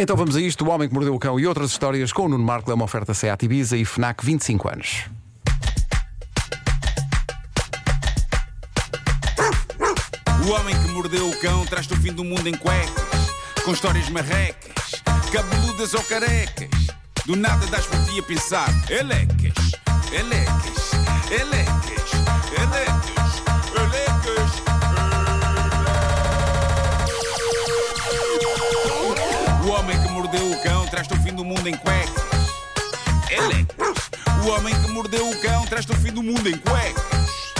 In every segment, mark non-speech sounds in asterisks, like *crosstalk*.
Então vamos a isto: O Homem que Mordeu o Cão e outras histórias com o Nuno Marco é uma oferta Seat Ibiza e FNAC 25 anos. O homem que mordeu o cão traz-te o fim do mundo em cuecas, com histórias marrecas, cabeludas ou carecas. Do nada das por ti a pensar, elecas, elecas, elecas, elecas, elecas. O traz-te o fim do mundo em cuecas, elecas. O homem que mordeu o cão traz-te o fim do mundo em cuecas.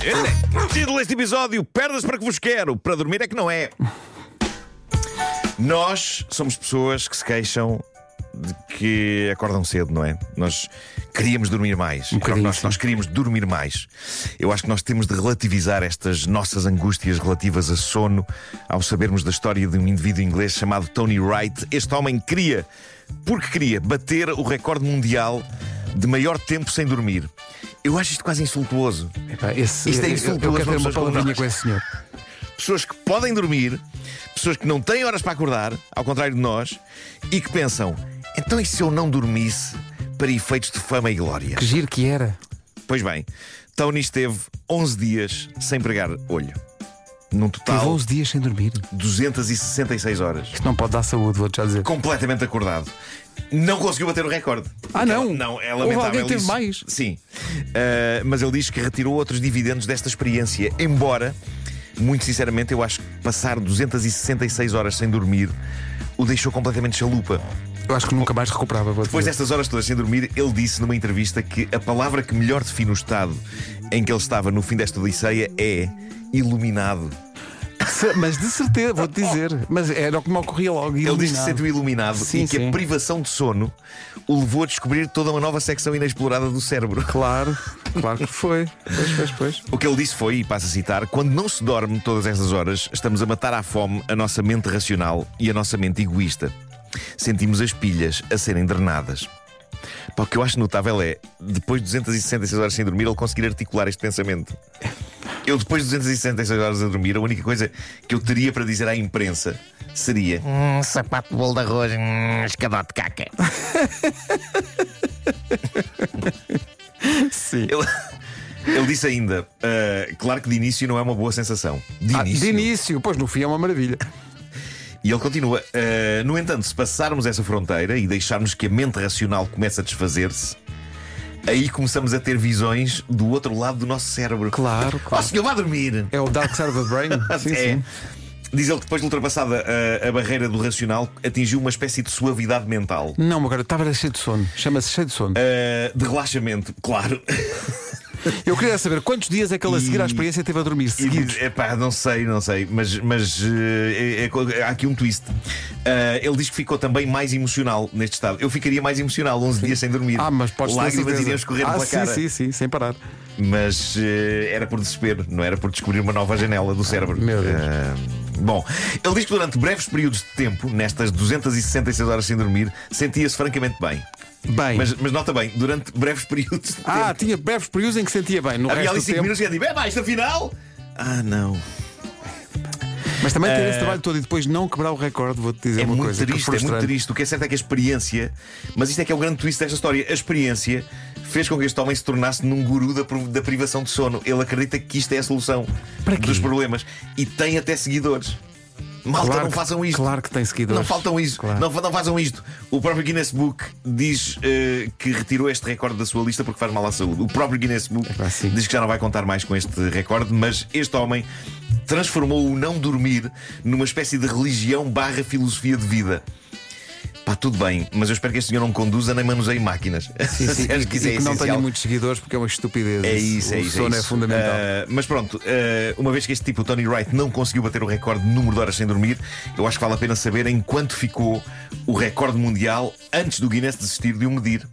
Elecas. Título deste episódio: Perdas para que vos quero. Para dormir é que não é. Nós somos pessoas que se queixam de que acordam cedo, não é? Nós queríamos dormir mais. Um bocadinho, nós, nós queríamos dormir mais. Eu acho que nós temos de relativizar estas nossas angústias relativas a sono ao sabermos da história de um indivíduo inglês chamado Tony Wright. Este homem queria, porque queria, bater o recorde mundial de maior tempo sem dormir. Eu acho isto quase insultuoso. Epá, esse- Isto é eu- eu, insultuoso eu quero ter uma palavrinha com esse senhor. *laughs* pessoas que podem dormir, pessoas que não têm horas para acordar, ao contrário de nós, e que pensam: então e se eu não dormisse para efeitos de fama e glória? Que giro que era. Pois bem, Tony esteve 11 dias sem pregar olho. Num total, 11 dias sem dormir. 266 horas. Isto não pode dar saúde, vou-te já dizer. Completamente acordado. Não conseguiu bater o recorde. Ah, não? Não, é lamentável. alguém que teve mais? Sim. Ah, mas ele diz que retirou outros dividendos desta experiência. Embora, muito sinceramente, eu acho que passar 266 horas sem dormir o deixou completamente chalupa. Eu acho que nunca mais recuperava, Depois destas horas todas sem dormir, ele disse numa entrevista que a palavra que melhor define o estado em que ele estava no fim desta odisseia é iluminado. Mas de certeza, vou-te dizer. Mas era o que me ocorria logo. Ele diz que se iluminado. sentiu iluminado Sim, e que sim. a privação de sono o levou a descobrir toda uma nova secção inexplorada do cérebro. Claro, claro que foi. Pois, pois, pois. O que ele disse foi, e passo a citar: quando não se dorme todas essas horas, estamos a matar à fome a nossa mente racional e a nossa mente egoísta. Sentimos as pilhas a serem drenadas. Pá, o que eu acho notável é, depois de 266 horas sem dormir, ele conseguir articular este pensamento. Eu, depois de 266 horas a dormir, a única coisa que eu teria para dizer à imprensa seria: Hum, sapato de bolo de arroz, hum, escadote de caca. *laughs* Sim. Ele, ele disse ainda: "Ah, claro que de início não é uma boa sensação. De Ah, início. de início, pois no fim é uma maravilha. E ele continua: "Ah, no entanto, se passarmos essa fronteira e deixarmos que a mente racional comece a desfazer-se, aí começamos a ter visões do outro lado do nosso cérebro. Claro, Oh, claro. senhor, vá dormir! É o Dark Side of the Brain. *laughs* Sim, É. sim. Diz ele que depois de ultrapassada a, a barreira do racional, atingiu uma espécie de suavidade mental. Não, meu cara, estava cheio de sono. Chama-se cheio de sono. Ah, de relaxamento, claro. *laughs* *laughs* Eu queria saber quantos dias é que ele a seguir à E- experiência teve a dormir E seguidos. diz, epá, não sei, não sei, mas, mas eh, é- é- há aqui um twist. Ah, ele diz que ficou também mais emocional neste estado. Eu ficaria mais emocional 11 dias sem dormir. Ah, mas podes Lágrimas iriam escorrer ah, pela sim, cara. sim, sim, sem parar. Mas eh, era por desespero, não era por descobrir uma nova janela do cérebro. Meu Deus. Bom, ele diz que durante breves períodos de tempo, nestas 266 horas sem dormir, sentia-se francamente bem. Bem. Mas, mas nota bem, durante breves períodos de ah, tempo. tinha breves períodos em que sentia bem. No Havia ali do 5 tempo. minutos e eu digo: é pá, isto afinal. Ah, não. Mas também ter esse trabalho todo e depois não quebrar o recorde, vou-te dizer É uma muito coisa. que triste, é muito triste. O que é certo é que a experiência, mas isto é que é o grande twist desta história. A experiência fez com que este homem se tornasse num guru da, da privação de sono. Ele acredita que isto é a solução dos problemas e tem até seguidores. Malta, Claro não façam isto. Claro que tem seguidores. Não faltam isso, Claro. não, não façam isto. O próprio Guinness Book diz eh, que retirou este recorde da sua lista porque faz mal à saúde. O próprio Guinness Book sim. diz que já não vai contar mais com este recorde, mas este homem transformou o não dormir numa espécie de religião barra filosofia de vida. Pá, tudo bem, mas eu espero que este senhor não conduza nem manuseie máquinas. Sim, sim, *laughs* Acho e, que isso é e que não tenha muitos seguidores porque é uma estupidez. É isso, é o isso. sono é, é, isso. fundamental. Ah, mas pronto, ah, uma vez que este tipo, o Tony Wright, não conseguiu bater o recorde de número de horas sem dormir, eu acho que vale a pena saber em quanto ficou o recorde mundial antes do Guinness desistir de o medir.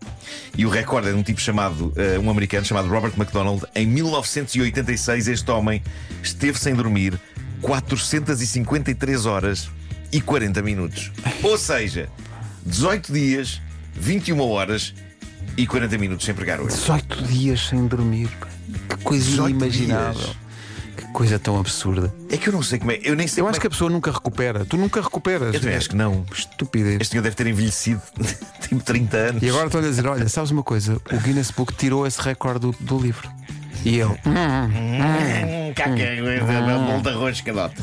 E o recorde é de um tipo chamado, ah, um americano chamado Robert McDonald. Em 1986, este homem esteve sem dormir 453 horas e 40 minutos. Ou seja, 18 dias, 21 horas e 40 minutos sem pregar hoje. 18 dias sem dormir. Que coisa 18 inimaginável. dias. Que coisa tão absurda. É que eu não sei como é. Eu nem sei Eu acho é que a pessoa nunca recupera. Tu nunca recuperas. Eu também acho que não. Estupidez. Este senhor deve ter envelhecido *laughs* tipo 30 anos. E agora estou-lhe a dizer: olha, sabes uma coisa? O Guinness Book tirou esse recorde do, do livro. E Hum. bolo de arroz, cadote.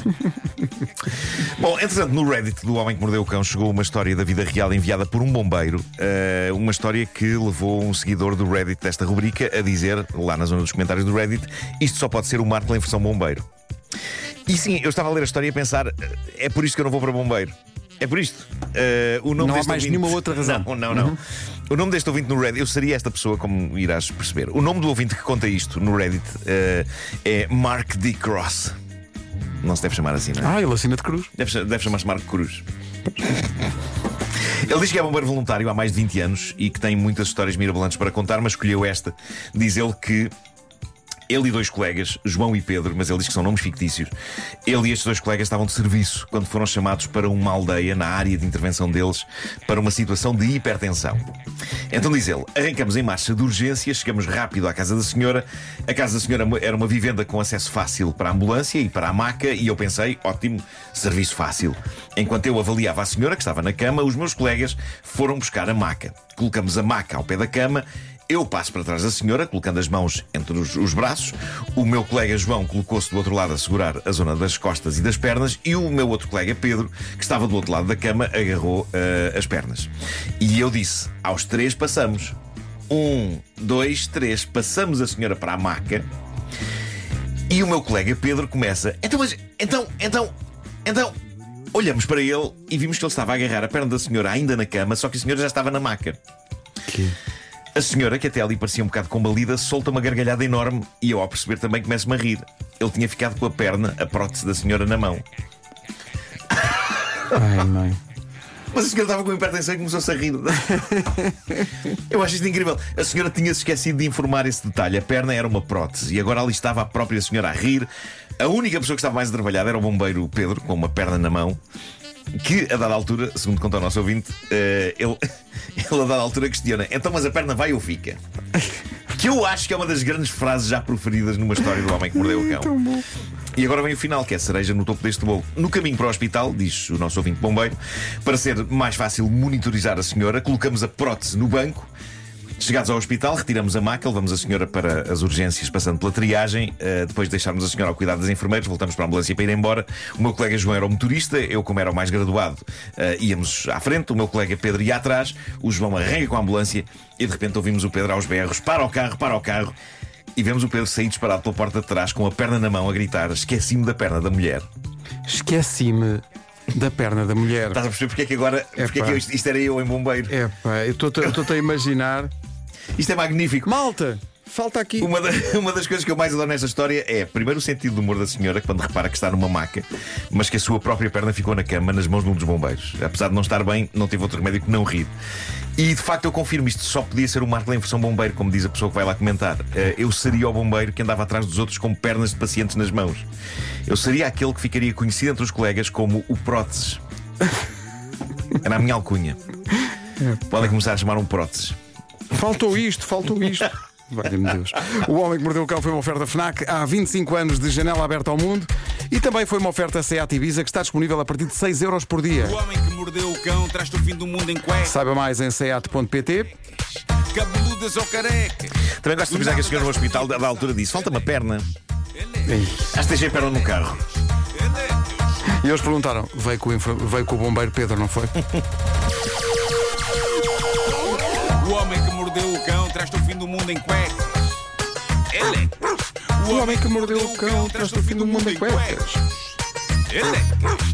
Bom, entretanto, no Reddit do Homem que Mordeu o Cão chegou uma história da vida real enviada por um bombeiro. eh, uma história que levou um seguidor do Reddit desta rubrica a dizer, lá na zona dos comentários do Reddit, isto só pode ser o Marco em versão bombeiro. E sim, eu estava a ler a história e a pensar, é por isto que eu não vou para bombeiro. É por isto. Eh, o nome Não há mais ouvinte- nenhuma outra razão. Não, não, não. O nome deste ouvinte no Reddit, eu seria esta pessoa, como irás perceber. O nome do ouvinte que conta isto no Reddit eh, é Mark D. Cross. Não se deve chamar assim, não é? Ah, ele assina de cruz. Deve, deve chamar-se Marco Cruz. Ele diz que é bombeiro voluntário há mais de 20 anos e que tem muitas histórias mirabolantes para contar, mas escolheu esta. Diz ele que ele e dois colegas, João e Pedro, mas ele diz que são nomes fictícios, ele e estes dois colegas estavam de serviço quando foram chamados para uma aldeia na área de intervenção deles para uma situação de hipertensão. Então diz ele: arrancamos em marcha de urgência, chegamos rápido à casa da senhora. A casa da senhora era uma vivenda com acesso fácil para a ambulância e para a maca, e eu pensei: ótimo, serviço fácil. Enquanto eu avaliava a senhora, que estava na cama, os meus colegas foram buscar a maca. Colocamos a maca ao pé da cama. Eu passo para trás da senhora, colocando as mãos entre os, os braços. O meu colega João colocou-se do outro lado a segurar a zona das costas e das pernas. E o meu outro colega Pedro, que estava do outro lado da cama, agarrou eh, as pernas. E eu disse: aos três passamos. Um, dois, três. Passamos a senhora para a maca. E o meu colega Pedro começa: então, mas, então, então, então. Olhamos para ele e vimos que ele estava a agarrar a perna da senhora ainda na cama, só que a senhora já estava na maca. Que... A senhora, que até ali parecia um bocado combalida, solta uma gargalhada enorme e eu, ao perceber, também começo-me a rir. Ele tinha ficado com a perna, a prótese da senhora, na mão. Ai, mãe. Mas a senhora estava com hipertensão e começou-se a rir. *laughs* Eu acho isto incrível. A senhora tinha-se esquecido de informar esse detalhe. A perna era uma prótese e agora ali estava a própria senhora a rir. A única pessoa que estava mais atrapalhada era o bombeiro Pedro, com uma perna na mão. Que a dada altura, segundo conta o nosso ouvinte, eh, ele, *laughs* ele a dada altura questiona: então, mas a perna vai ou fica? Que eu acho que é uma das grandes frases já proferidas numa história do homem que mordeu o cão. *laughs* E agora vem o final, que é a cereja no topo deste bolo. No caminho para o hospital, diz o nosso ouvinte bombeiro, para ser mais fácil monitorizar a senhora, colocamos a prótese no banco. Chegados ao hospital, retiramos a maca, levamos a senhora para as urgências, passando pela triagem. Uh, depois de deixarmos a senhora ao cuidado das enfermeiras, voltamos para a ambulância para ir embora. O meu colega João era o motorista, eu, como era o mais graduado, uh, íamos à frente, o meu colega Pedro ia atrás, o João arranca com a ambulância e de repente ouvimos o Pedro aos berros: para o carro, para o carro. E vemos o Pedro sair disparado pela porta de trás com a perna na mão a gritar: Esqueci-me da perna da mulher. Esqueci-me da perna da mulher. Estás a perceber porque é que agora. Porque é que isto, isto era eu em bombeiro? É pá, eu estou-te a imaginar. Isto é magnífico. Malta, falta aqui. Uma, da- *laughs* uma das coisas que eu mais adoro nesta história é, primeiro, o sentido do humor da senhora, quando repara que está numa maca, mas que a sua própria perna ficou na cama, nas mãos de um dos bombeiros. Apesar de não estar bem, não teve outro remédio que não rir. E de facto eu confirmo, isto só podia ser o Marco em versão bombeiro, como diz a pessoa que vai lá comentar. Eh, Eu seria o bombeiro que andava atrás dos outros com pernas de pacientes nas mãos. Eu seria aquele que ficaria conhecido entre os colegas como o próteses. *laughs* Era a minha alcunha. Podem começar a chamar um próteses. Faltou isto, faltou isto. *laughs* Valha-me Deus. O Homem que Mordeu o Cão foi uma oferta FNAC há 25 anos de janela aberta ao mundo e também foi uma oferta SEAT Ibiza que está disponível a partir de 6 euros por dia. O homem que mordeu o cão traz-te o fim do mundo em cuecas. Saiba mais em seat.pt. Cabeludas ou carecas. Também gosto de avisar que senhora no hospital, da da altura, disse: falta uma perna. Acho que deixei a perna no carro. E eles perguntaram: veio com, o veio com o bombeiro Pedro, não foi? *laughs* O homem que mordeu o cão traz-te o fim do mundo em cuecas. Ele é. O homem que mordeu o cão traz-te o fim do mundo em cuecas. Ele é.